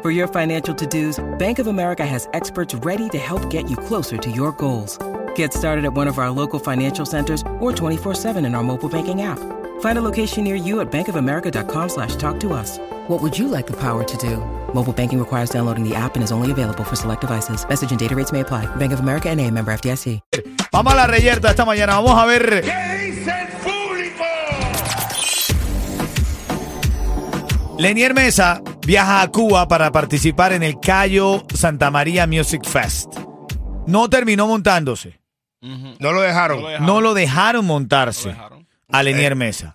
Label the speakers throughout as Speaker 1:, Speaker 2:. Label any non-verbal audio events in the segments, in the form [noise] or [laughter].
Speaker 1: For your financial to dos, Bank of America has experts ready to help get you closer to your goals. Get started at one of our local financial centers or 24-7 in our mobile banking app. Find a location near you at bankofamerica.com slash talk to us. What would you like the power to do? Mobile banking requires downloading the app and is only available for select devices. Message and data rates may apply. Bank of America and a member FDIC.
Speaker 2: Vamos a la reyerta esta mañana. Vamos a ver.
Speaker 3: ¿Qué dice el público?
Speaker 2: Lenier Mesa viaja a Cuba para participar en el Cayo Santa María Music Fest. No terminó montándose.
Speaker 4: No lo dejaron.
Speaker 2: No lo dejaron montarse a Lenier Mesa.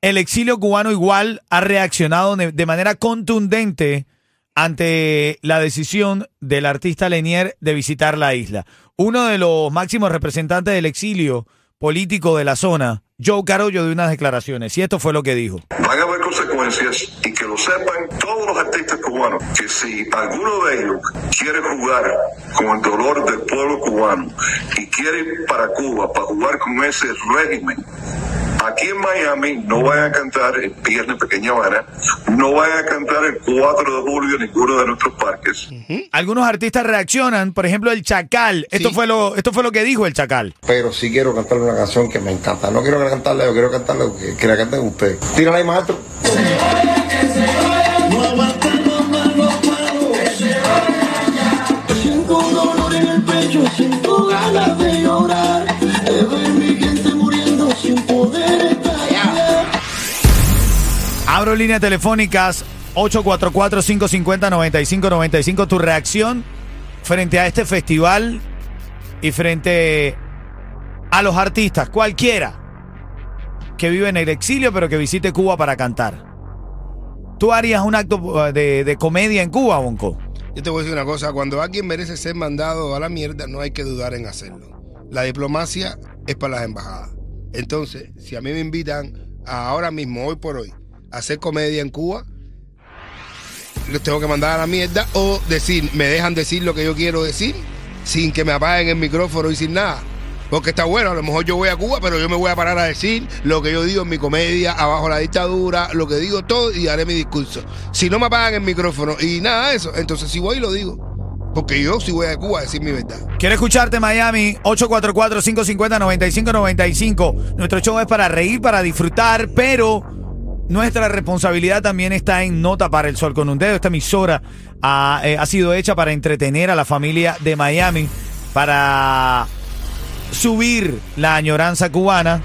Speaker 2: El exilio cubano igual ha reaccionado de de manera contundente ante la decisión del artista Lenier de visitar la isla. Uno de los máximos representantes del exilio político de la zona, Joe Carollo, de unas declaraciones. Y esto fue lo que dijo.
Speaker 5: van a haber consecuencias y que lo sepan todos los artistas cubanos, que si alguno de ellos quiere jugar con el dolor del pueblo cubano y quiere ir para Cuba para jugar con ese régimen, aquí en Miami no vayan a cantar el Viernes Pequeña Habana, no vayan a cantar el 4 de julio en ninguno de nuestros parques.
Speaker 2: Algunos artistas reaccionan, por ejemplo, el Chacal. Esto fue lo esto fue lo que dijo el Chacal.
Speaker 6: pero sí quiero cantarle una canción que me encanta. No quiero que la cantarle yo, quiero cantarle que, que la canten ustedes. Tírala ahí, maestro.
Speaker 7: Siento dolor en el pecho, siento ganas de llorar. De ver mi gente muriendo sin poder estallar.
Speaker 2: Abro líneas telefónicas 844-550-9595. Tu reacción frente a este festival y frente a los artistas, cualquiera que vive en el exilio pero que visite Cuba para cantar. ¿Tú harías un acto uh, de, de comedia en Cuba, Bonco?
Speaker 8: Yo te voy a decir una cosa, cuando alguien merece ser mandado a la mierda, no hay que dudar en hacerlo. La diplomacia es para las embajadas. Entonces, si a mí me invitan a ahora mismo, hoy por hoy, a hacer comedia en Cuba, los tengo que mandar a la mierda o decir, me dejan decir lo que yo quiero decir sin que me apaguen el micrófono y sin nada. Porque está bueno, a lo mejor yo voy a Cuba, pero yo me voy a parar a decir lo que yo digo en mi comedia, abajo la dictadura, lo que digo todo y haré mi discurso. Si no me apagan el micrófono y nada de eso, entonces si voy lo digo. Porque yo sí voy a Cuba a decir mi verdad.
Speaker 2: Quiero escucharte, Miami. 844-550-9595. Nuestro show es para reír, para disfrutar, pero nuestra responsabilidad también está en no tapar el sol con un dedo. Esta emisora ha, eh, ha sido hecha para entretener a la familia de Miami, para subir la añoranza cubana,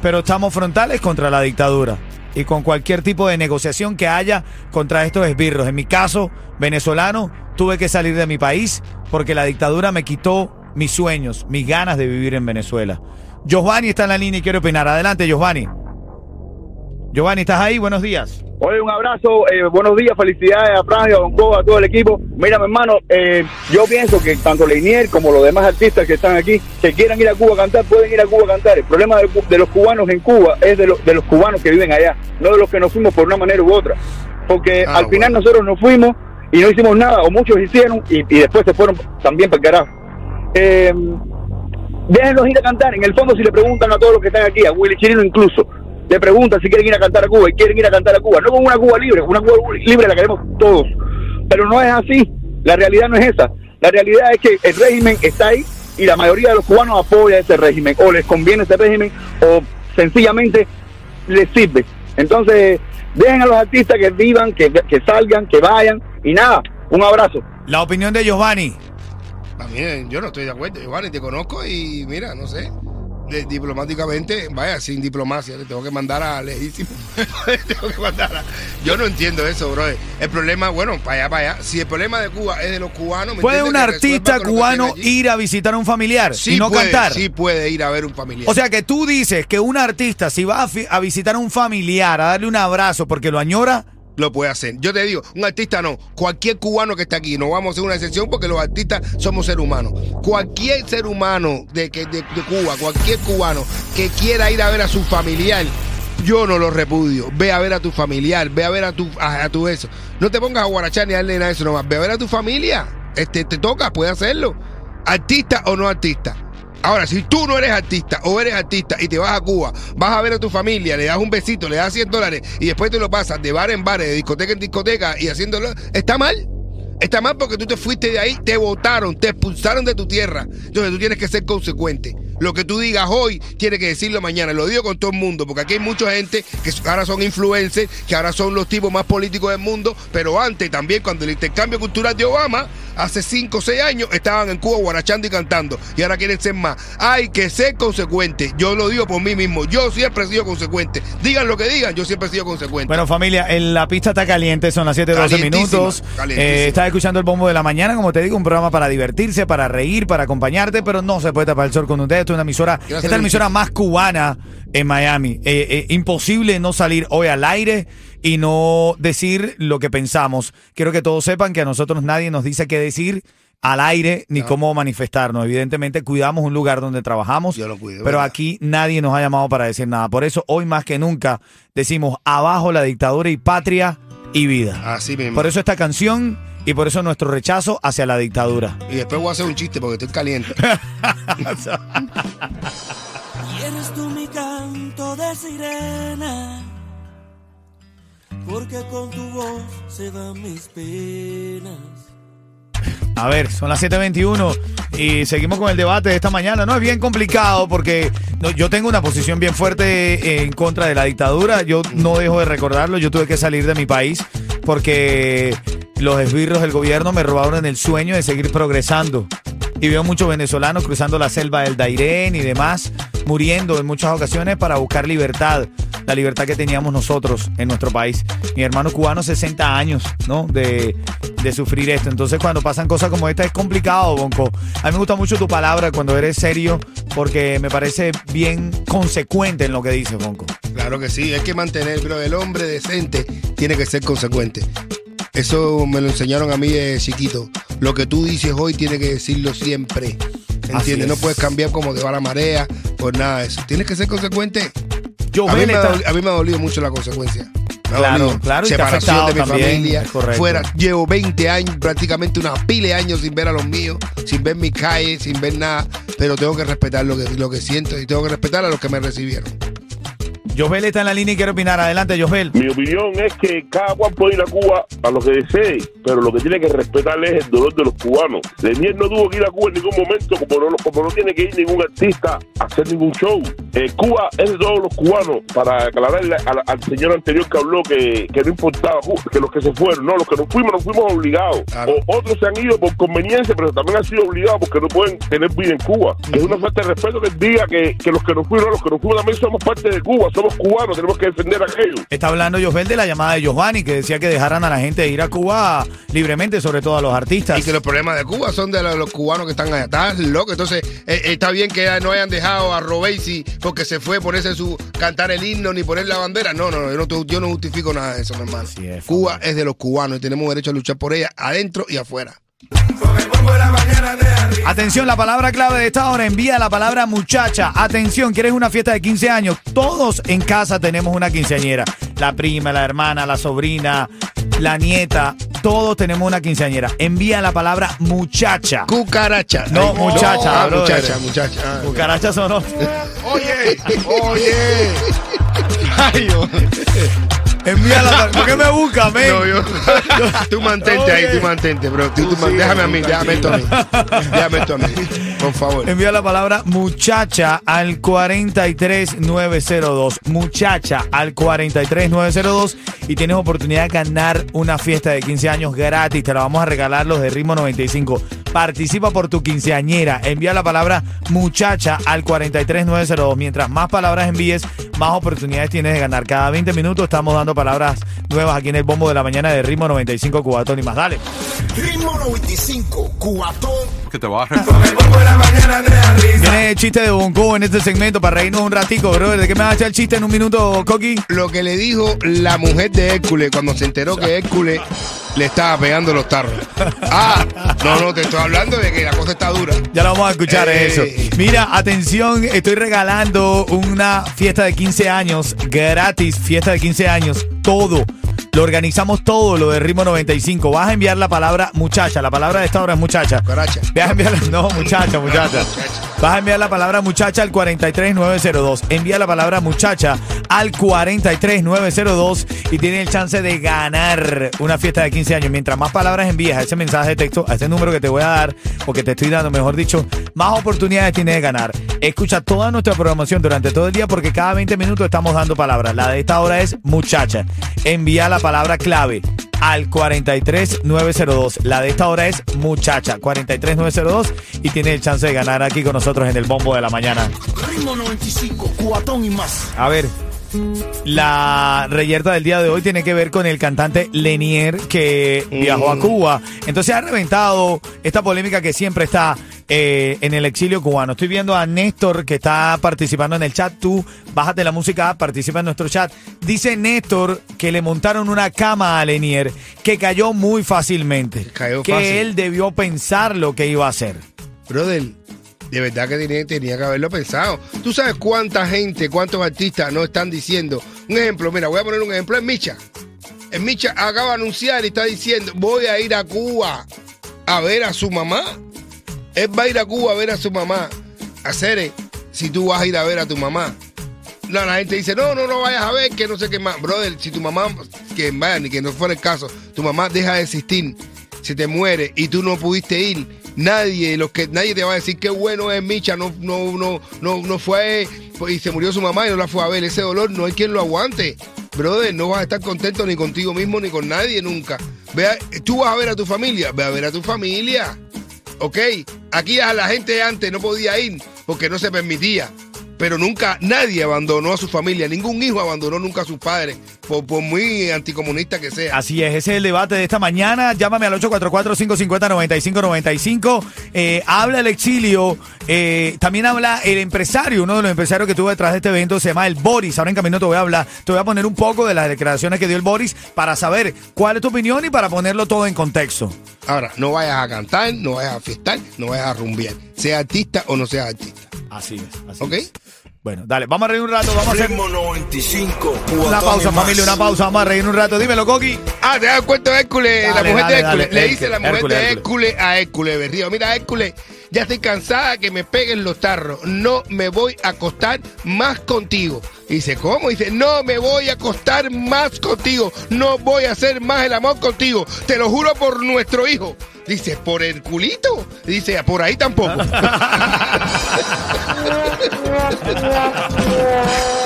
Speaker 2: pero estamos frontales contra la dictadura y con cualquier tipo de negociación que haya contra estos esbirros. En mi caso, venezolano, tuve que salir de mi país porque la dictadura me quitó mis sueños, mis ganas de vivir en Venezuela. Giovanni está en la línea y quiere opinar. Adelante, Giovanni. Giovanni, ¿estás ahí? Buenos días.
Speaker 9: Oye, un abrazo, eh, buenos días, felicidades a Frangio, a Don Coba, a todo el equipo. Mira, mi hermano, eh, yo pienso que tanto Leinier como los demás artistas que están aquí, que quieran ir a Cuba a cantar, pueden ir a Cuba a cantar. El problema de, de los cubanos en Cuba es de, los de los cubanos que viven allá, no de los que nos fuimos por una manera u otra. Porque
Speaker 8: Ah,
Speaker 9: al final nosotros nos fuimos y no hicimos nada, o muchos hicieron y, y después se fueron también para el carajo. Eh, déjenlos ir a cantar. En el fondo, si le preguntan a todos los que están aquí, a Willy Chirino incluso, le preguntan si quieren ir a cantar a Cuba y quieren ir a cantar a Cuba. No con una Cuba libre, una Cuba libre la queremos todos. Pero no es así. La realidad no es esa. La realidad es que el régimen está ahí y la mayoría de los cubanos apoya ese régimen. O les conviene ese régimen o sencillamente les sirve. Entonces, dejen a los artistas que vivan, que, que salgan, que vayan y nada. Un abrazo.
Speaker 2: La opinión de Giovanni.
Speaker 8: También yo no estoy de acuerdo, Giovanni, te conozco y mira, no sé. De- diplomáticamente, vaya, sin diplomacia, le tengo que mandar a legítimo. [laughs] tengo que mandar a- Yo no entiendo eso, bro. El problema, bueno, para allá, para allá. Si el problema de Cuba es de los cubanos, ¿me
Speaker 2: ¿Puede un artista cubano ir a visitar a un familiar
Speaker 8: Sí
Speaker 2: y no
Speaker 8: puede,
Speaker 2: cantar?
Speaker 8: Sí puede ir a ver un familiar.
Speaker 2: O sea que tú dices que un artista, si va a, a visitar a un familiar, a darle un abrazo porque lo añora,
Speaker 8: lo puede hacer. Yo te digo, un artista no, cualquier cubano que está aquí, no vamos a hacer una excepción porque los artistas somos seres humanos. Cualquier ser humano de, de, de Cuba, cualquier cubano que quiera ir a ver a su familiar, yo no lo repudio. Ve a ver a tu familiar, ve a ver a tu, a, tu eso. No te pongas a guarachar ni a darle nada de eso nomás. Ve a ver a tu familia. Este, te toca, puedes hacerlo. Artista o no artista. Ahora, si tú no eres artista o eres artista y te vas a Cuba, vas a ver a tu familia, le das un besito, le das 100 dólares y después te lo pasas de bar en bar, de discoteca en discoteca y haciéndolo, está mal. Está mal porque tú te fuiste de ahí, te votaron, te expulsaron de tu tierra. Entonces tú tienes que ser consecuente. Lo que tú digas hoy, tienes que decirlo mañana. Lo digo con todo el mundo, porque aquí hay mucha gente que ahora son influencers, que ahora son los tipos más políticos del mundo, pero antes también, cuando el intercambio cultural de Obama, hace 5 o 6 años, estaban en Cuba guarachando y cantando. Y ahora quieren ser más. Hay que ser consecuente. Yo lo digo por mí mismo. Yo siempre he sido consecuente. Digan lo que digan, yo siempre he sido consecuente.
Speaker 2: Bueno, familia, en la pista está caliente, son las 7:12
Speaker 8: Calientísima,
Speaker 2: minutos.
Speaker 8: calientísima.
Speaker 2: Eh, estás escuchando el bombo de la mañana, como te digo, un programa para divertirse, para reír, para acompañarte, pero no se puede tapar el sol con un dedo. Esto es una emisora, esta es la emisora más cubana en Miami. Eh, eh, imposible no salir hoy al aire y no decir lo que pensamos. Quiero que todos sepan que a nosotros nadie nos dice qué decir al aire ni cómo manifestarnos. Evidentemente cuidamos un lugar donde trabajamos,
Speaker 8: Yo lo cuido,
Speaker 2: pero
Speaker 8: ¿verdad?
Speaker 2: aquí nadie nos ha llamado para decir nada. Por eso hoy más que nunca decimos abajo la dictadura y patria y vida.
Speaker 8: Así mismo.
Speaker 2: Por eso esta canción y por eso nuestro rechazo hacia la dictadura.
Speaker 8: Y después voy a hacer un chiste porque estoy caliente. [laughs]
Speaker 7: Y eres tú mi canto de sirena, porque con tu voz se van mis penas.
Speaker 2: A ver, son las 7.21 y seguimos con el debate de esta mañana. No, es bien complicado porque yo tengo una posición bien fuerte en contra de la dictadura. Yo no dejo de recordarlo. Yo tuve que salir de mi país porque los esbirros del gobierno me robaron el sueño de seguir progresando. Y veo muchos venezolanos cruzando la selva del Dairén y demás, muriendo en muchas ocasiones para buscar libertad, la libertad que teníamos nosotros en nuestro país. Mi hermano cubano, 60 años, ¿no? De, de sufrir esto. Entonces, cuando pasan cosas como esta, es complicado, Bonco. A mí me gusta mucho tu palabra cuando eres serio, porque me parece bien consecuente en lo que dices, Bonco.
Speaker 8: Claro que sí, hay que mantener, pero el hombre decente tiene que ser consecuente. Eso me lo enseñaron a mí de chiquito. Lo que tú dices hoy tiene que decirlo siempre. ¿Entiendes? No
Speaker 2: es.
Speaker 8: puedes cambiar como te va la marea por nada de eso. Tienes que ser consecuente. A mí, me ha
Speaker 2: está-
Speaker 8: doli- a mí me ha dolido mucho la consecuencia.
Speaker 2: Claro,
Speaker 8: dolido.
Speaker 2: claro,
Speaker 8: Separación de mi
Speaker 2: también,
Speaker 8: familia. Fuera, llevo 20 años, prácticamente una pila de años sin ver a los míos, sin ver mi calle, sin ver nada. Pero tengo que respetar lo que, lo que siento y tengo que respetar a los que me recibieron.
Speaker 2: Josbel está en la línea y quiere opinar. Adelante, Josbel.
Speaker 10: Mi opinión es que cada cual puede ir a Cuba a lo que desee, pero lo que tiene que respetar es el dolor de los cubanos. Lenier no tuvo que ir a Cuba en ningún momento, como no, como no tiene que ir ningún artista a hacer ningún show. Eh, Cuba es de todos los cubanos, para aclararle al, al señor anterior que habló que, que no importaba que los que se fueron, no, los que nos fuimos, nos fuimos obligados.
Speaker 8: Claro.
Speaker 10: O otros se han ido por conveniencia, pero también han sido obligados porque no pueden tener vida en Cuba. Es una falta de respeto que diga que, que los que nos fueron, los que nos fuimos también somos parte de Cuba, somos cubanos, tenemos que defender aquello.
Speaker 2: Está hablando Josbel de la llamada de Giovanni, que decía que dejaran a la gente ir a Cuba libremente, sobre todo a los artistas.
Speaker 8: Y que los problemas de Cuba son de los, cubanos que están allá. Estás loco. Entonces, eh, eh, está bien que no hayan dejado a Robesi porque se fue ponerse su cantar el himno ni poner la bandera. No, no, no, yo no, yo no justifico nada de eso, mi hermano.
Speaker 2: Es,
Speaker 8: Cuba es de los cubanos y tenemos derecho a luchar por ella adentro y afuera.
Speaker 2: Atención, la palabra clave de esta hora, envía la palabra muchacha. Atención, ¿quieres una fiesta de 15 años? Todos en casa tenemos una quinceañera. La prima, la hermana, la sobrina, la nieta, todos tenemos una quinceañera. Envía la palabra muchacha.
Speaker 8: Cucaracha.
Speaker 2: No, muchacha, brother.
Speaker 8: muchacha, muchacha. Ah,
Speaker 2: Cucarachas o no.
Speaker 8: Oye, oye. [laughs] Ay, yo.
Speaker 2: Envía la [laughs] ¿Por qué me busca, men?
Speaker 8: No, yo- [laughs] tú mantente ahí, tú mantente, bro. Tú, tú déjame a mí, déjame esto a mí. Déjame esto a mí, por favor.
Speaker 2: Envía la palabra muchacha al 43902. Muchacha al 43902 y tienes oportunidad de ganar una fiesta de 15 años gratis. Te la vamos a regalar los de Ritmo 95. Participa por tu quinceañera. Envía la palabra muchacha al 43902. Mientras más palabras envíes, más oportunidades tienes de ganar. Cada 20 minutos estamos dando palabras nuevas aquí en el bombo de la mañana de Ritmo 95 Cubatón y más. Dale.
Speaker 4: Ritmo 95, Cubatón
Speaker 11: que te va a
Speaker 2: el chiste de Bonco en este segmento para reírnos un ratico, brother. ¿De qué me vas a echar el chiste en un minuto, Coqui?
Speaker 8: Lo que le dijo la mujer de Hércules cuando se enteró que Hércules le estaba pegando los tarros. [laughs] Ah, no, no, te estoy hablando de que la cosa está dura.
Speaker 2: Ya lo vamos a escuchar
Speaker 8: Eh.
Speaker 2: eso. Mira, atención, estoy regalando una fiesta de 15 años gratis, fiesta de 15 años, todo. Lo organizamos todo, lo de Ritmo 95. Vas a enviar la palabra muchacha. La palabra de esta hora es muchacha. Vas a enviar, no, muchacha, muchacha. Vas a enviar la palabra muchacha al 43902. Envía la palabra muchacha al 43902 y tienes el chance de ganar una fiesta de 15 años. Mientras más palabras envíes a ese mensaje de texto, a ese número que te voy a dar, o que te estoy dando, mejor dicho, más oportunidades tienes de ganar. Escucha toda nuestra programación durante todo el día porque cada 20 minutos estamos dando palabras. La de esta hora es muchacha. Envía la palabra clave al 43902. La de esta hora es muchacha, 43902 y tienes el chance de ganar aquí con nosotros en el bombo de la mañana.
Speaker 7: Ritmo 95, cuatón y más.
Speaker 2: A ver, la reyerta del día de hoy tiene que ver con el cantante Lenier que viajó a Cuba. Entonces ha reventado esta polémica que siempre está eh, en el exilio cubano. Estoy viendo a Néstor que está participando en el chat. Tú bájate la música, participa en nuestro chat. Dice Néstor que le montaron una cama a Lenier que cayó muy fácilmente.
Speaker 8: Cayó
Speaker 2: que
Speaker 8: fácil.
Speaker 2: él debió pensar lo que iba a hacer.
Speaker 8: Brother, de verdad que tenía, tenía que haberlo pensado. ¿Tú sabes cuánta gente, cuántos artistas no están diciendo? Un ejemplo, mira, voy a poner un ejemplo en Micha. En Micha acaba de anunciar y está diciendo, voy a ir a Cuba a ver a su mamá. Él va a ir a Cuba a ver a su mamá. Hacer si tú vas a ir a ver a tu mamá. No, la gente dice, no, no, no vayas a ver, que no sé qué más. Brother, si tu mamá, que vaya, ni que no fuera el caso, tu mamá deja de existir, se te muere y tú no pudiste ir, nadie, los que, nadie te va a decir qué bueno es Micha, no, no, no, no, no fue y se murió su mamá y no la fue a ver. Ese dolor no hay quien lo aguante. Brother, no vas a estar contento ni contigo mismo ni con nadie nunca. Vea, tú vas a ver a tu familia, ve a ver a tu familia. ¿ok? Aquí a la gente antes no podía ir porque no se permitía. Pero nunca nadie abandonó a su familia, ningún hijo abandonó nunca a sus padres, por, por muy anticomunista que sea.
Speaker 2: Así es, ese es el debate de esta mañana. Llámame al 844-550-9595. Eh, habla el exilio, eh, también habla el empresario, uno de los empresarios que tuvo detrás de este evento se llama el Boris. Ahora en camino te voy a hablar, te voy a poner un poco de las declaraciones que dio el Boris para saber cuál es tu opinión y para ponerlo todo en contexto.
Speaker 8: Ahora, no vayas a cantar, no vayas a fiestar, no vayas a rumbear. Sea artista o no seas artista.
Speaker 2: Así es. Así
Speaker 8: ¿Ok?
Speaker 2: es. Bueno, dale, vamos a reír un rato, vamos a hacer
Speaker 7: Ritmo 95,
Speaker 2: una pausa, familia, una pausa, vamos a reír un rato. Dímelo, Coqui.
Speaker 8: Ah, te das cuenta de Hércules,
Speaker 2: Dale,
Speaker 8: la mujer
Speaker 2: dale,
Speaker 8: de Hércules.
Speaker 2: dale,
Speaker 8: Le dice la mujer
Speaker 2: Hércules,
Speaker 8: de
Speaker 2: Hércules.
Speaker 8: Hércules a Hércules Berrío. Mira, Hércules, ya estoy cansada que me peguen los tarros. No me voy a acostar más contigo. Y dice, ¿cómo? Dice, no me voy a acostar más contigo. No voy a hacer más el amor contigo. Te lo juro por nuestro hijo. Dice, ¿por el culito? Dice, por ahí tampoco. [laughs]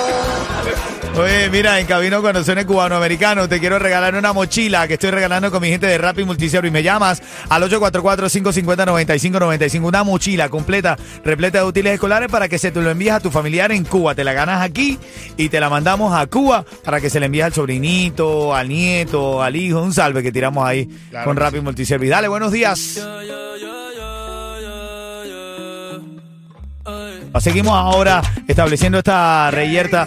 Speaker 8: [laughs]
Speaker 2: Oye, mira, en Cabino Conociones Cubanoamericano te quiero regalar una mochila que estoy regalando con mi gente de Rappi Multicero y me llamas al 844-550-9595. Una mochila completa, repleta de útiles escolares para que se te lo envíes a tu familiar en Cuba. Te la ganas aquí y te la mandamos a Cuba para que se le envíes al sobrinito, al nieto, al hijo. Un salve que tiramos ahí
Speaker 8: Claro
Speaker 2: con Rappi Multiservice. Dale, buenos días. Seguimos ahora estableciendo esta reyerta.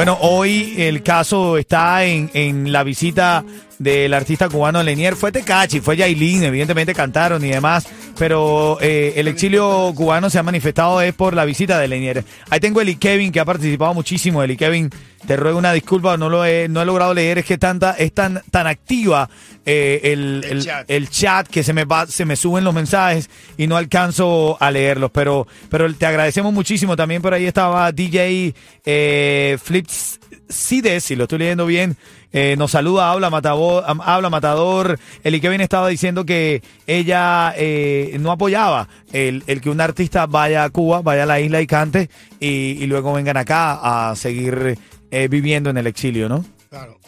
Speaker 2: Bueno, hoy el caso está en, en la visita del artista cubano Lenier. Fue Tecachi, fue Yailin, evidentemente cantaron y demás, pero eh, el exilio cubano se ha manifestado es por la visita de Lenier. Ahí tengo a Eli Kevin, que ha participado muchísimo. Eli Kevin, te ruego una disculpa, no lo he, no he logrado leer, es que tanta, es tan, tan activa eh, el,
Speaker 8: El
Speaker 2: el-
Speaker 8: chat.
Speaker 2: el chat que se me va, se me suben los mensajes y no alcanzo a leerlos, pero, pero te agradecemos muchísimo. También por ahí estaba DJ eh, Flips Cides, si lo estoy leyendo bien, eh, nos saluda, habla habla Matador. Eli Kevin estaba diciendo que ella eh, no apoyaba el, el que un artista vaya a Cuba, vaya a la isla y cante y, y luego vengan acá a seguir eh, viviendo en el exilio, ¿no?
Speaker 8: Claro.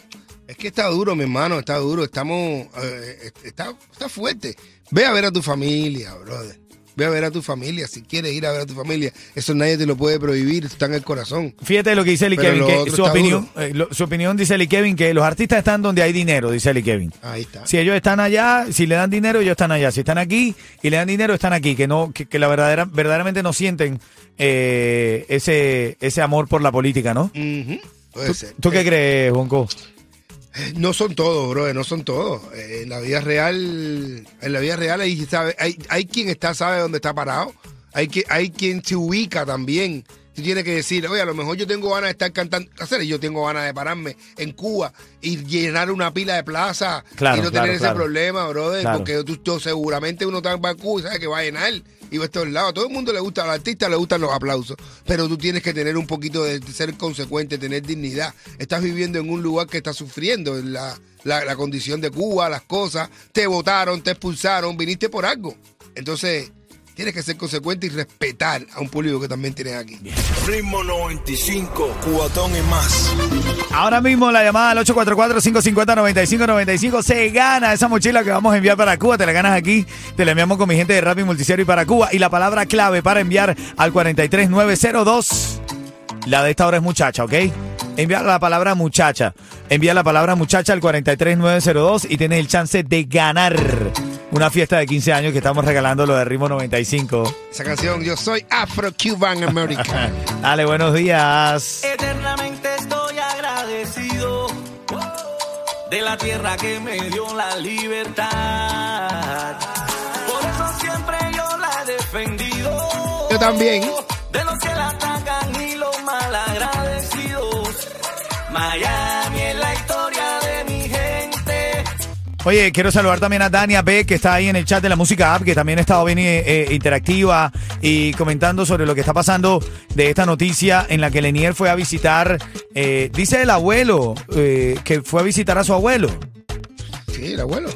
Speaker 8: Es que está duro, mi hermano, está duro. Estamos. eh, está, está fuerte. Ve a ver a tu familia, brother. Ve a ver a tu familia, si quieres ir a ver a tu familia. Eso nadie te lo puede prohibir, está en el corazón.
Speaker 2: Fíjate lo que dice Eli Kevin, que su opinión, eh, lo- su opinión dice Eli Kevin que los artistas están donde hay dinero, dice Eli Kevin.
Speaker 8: Ahí está.
Speaker 2: Si ellos están allá, si le dan dinero, ellos están allá. Si están aquí y le dan dinero, están aquí. Que no, que, que la verdadera, verdaderamente no sienten eh, ese, ese amor por la política, ¿no?
Speaker 8: Puede ser.
Speaker 2: ¿Tú qué
Speaker 8: Eh,
Speaker 2: crees, Juanco?
Speaker 8: No son todos, bro, no son todos. Eh, en la vida real, en la vida real hay, sabe, hay, hay quien está, sabe dónde está parado. Hay, que, hay quien se ubica también. Tú tienes que decir, oye, a lo mejor yo tengo ganas de estar cantando, hacer, yo tengo ganas de pararme en Cuba y llenar una pila de plaza
Speaker 2: Claro,
Speaker 8: y no
Speaker 2: claro,
Speaker 8: tener
Speaker 2: claro.
Speaker 8: ese problema, brother, porque tú, tú seguramente uno está en Cuba y sabe que va a llenar y va a estos lados. A todo el mundo le gusta, a los artistas le gustan los aplausos, pero tú tienes que tener un poquito de, de ser consecuente, tener dignidad. Estás viviendo en un lugar que está sufriendo la, la, la condición de Cuba, las cosas, te votaron, te expulsaron, viniste por algo. Entonces, tienes que ser consecuente y respetar a un público que también tienes aquí.
Speaker 4: Ritmo 95, cubatón y más.
Speaker 2: Ahora mismo la llamada al 844-550-9595 se gana esa mochila que vamos a enviar para Cuba. Te la ganas aquí, te la enviamos con mi gente de Rappi Multiserio y para Cuba. Y la palabra clave para enviar al 43902. La de esta hora es muchacha, ¿ok? Envía la palabra muchacha. Envía la palabra muchacha al 43902 y tienes el chance de ganar una fiesta de 15 años que estamos regalando lo de Ritmo 95.
Speaker 8: Esa canción, yo soy Afro-Cuban American. [laughs]
Speaker 2: Dale, buenos días.
Speaker 11: Eternamente estoy agradecido de la tierra que me dio la libertad. Por eso siempre yo la he defendido.
Speaker 8: Yo también.
Speaker 11: De los que la atacan y los malagradecidos. Miami
Speaker 2: Oye, quiero saludar también a Dania B, que está ahí en el chat de la música app, que también ha estado bien eh, eh, interactiva y comentando sobre lo que está pasando de esta noticia en la que Lenier fue a visitar, eh, dice el abuelo, eh, que fue a visitar a su abuelo.
Speaker 8: Sí, el abuelo.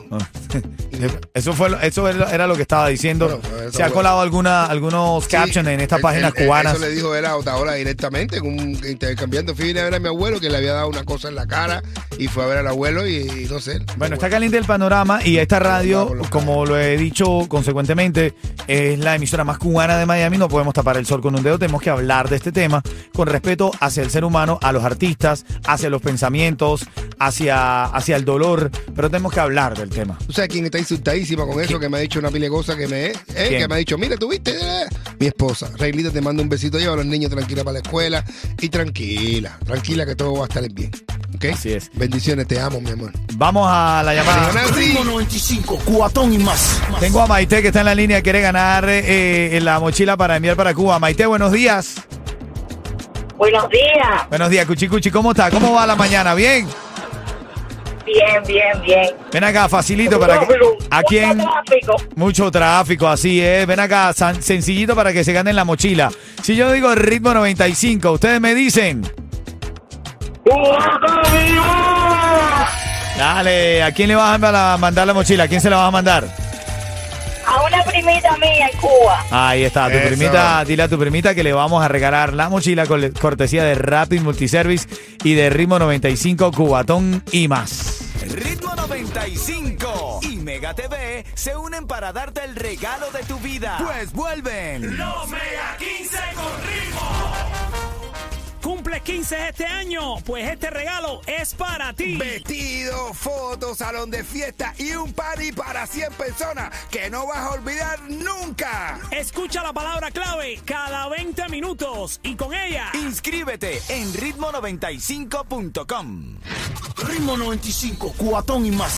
Speaker 8: [laughs]
Speaker 2: Eso fue lo- eso era lo que estaba diciendo.
Speaker 8: Bueno, pues,
Speaker 2: Se ha colado alguna, algunos captions en estas páginas cubanas.
Speaker 8: Eso le dijo él a Otaola directamente, un- intercambiando. Fui a ver a mi abuelo que le había dado una cosa en la cara y fue a ver al abuelo y, y no sé.
Speaker 2: Bueno, está caliente el panorama y esta radio, como lo he dicho consecuentemente, es la emisora más cubana de Miami. No podemos tapar el sol con un dedo. Tenemos que hablar de este tema con respeto hacia el ser humano, a los artistas, hacia los pensamientos, hacia, hacia el dolor. Pero tenemos que hablar del tema.
Speaker 8: ¿Tú sabes quién está insultadísima con eso? Que me ha dicho una pila de cosas que me... eh, que me ha dicho, mira, ¿tú viste? Eh, Mi esposa. Reglita te manda un besito, lleva a los niños tranquila para la escuela. Y tranquila, tranquila que todo va a estar bien. ¿Ok?
Speaker 2: Así es.
Speaker 8: Bendiciones, te amo, mi amor.
Speaker 2: Vamos a la llamada.
Speaker 4: Ritmo 95, cubatón y más.
Speaker 2: Tengo a Maite que está en la línea, quiere ganar eh, la mochila para enviar para Cuba. Maite, buenos días.
Speaker 12: Buenos días.
Speaker 2: Buenos días, Cuchi Cuchi, ¿cómo está? ¿Cómo va la mañana? ¿Bien?
Speaker 12: Bien, bien, bien.
Speaker 2: Ven acá, facilito para que... ¿A quién?
Speaker 12: Tráfico.
Speaker 2: Mucho tráfico, así es. Ven acá, san- sencillito para que se ganen la mochila. Si yo digo ritmo 95, ustedes me dicen... Dale, ¿a quién le vas a mandar la- mandar la mochila? ¿A quién se la vas a mandar?
Speaker 12: A una primita mía en Cuba.
Speaker 2: Ahí está, tu
Speaker 8: Eso.
Speaker 2: primita, dile a tu primita que le vamos a regalar la mochila con cortesía de Rapid Multiservice y de Ritmo 95, Cubatón y más.
Speaker 11: Ritmo 95 y Mega TV se unen para darte el regalo de tu vida.
Speaker 2: Pues vuelven.
Speaker 11: Los Mega 15 con ritmo.
Speaker 13: Cumple 15 este año, pues este regalo es para ti.
Speaker 4: Vestido, fotos, salón de fiesta y un party para 100 personas que no vas a olvidar nunca.
Speaker 13: Escucha la palabra clave cada 20 minutos y con ella
Speaker 11: Inscríbete en ritmo95.com.
Speaker 4: Ritmo 95, cubatón y más.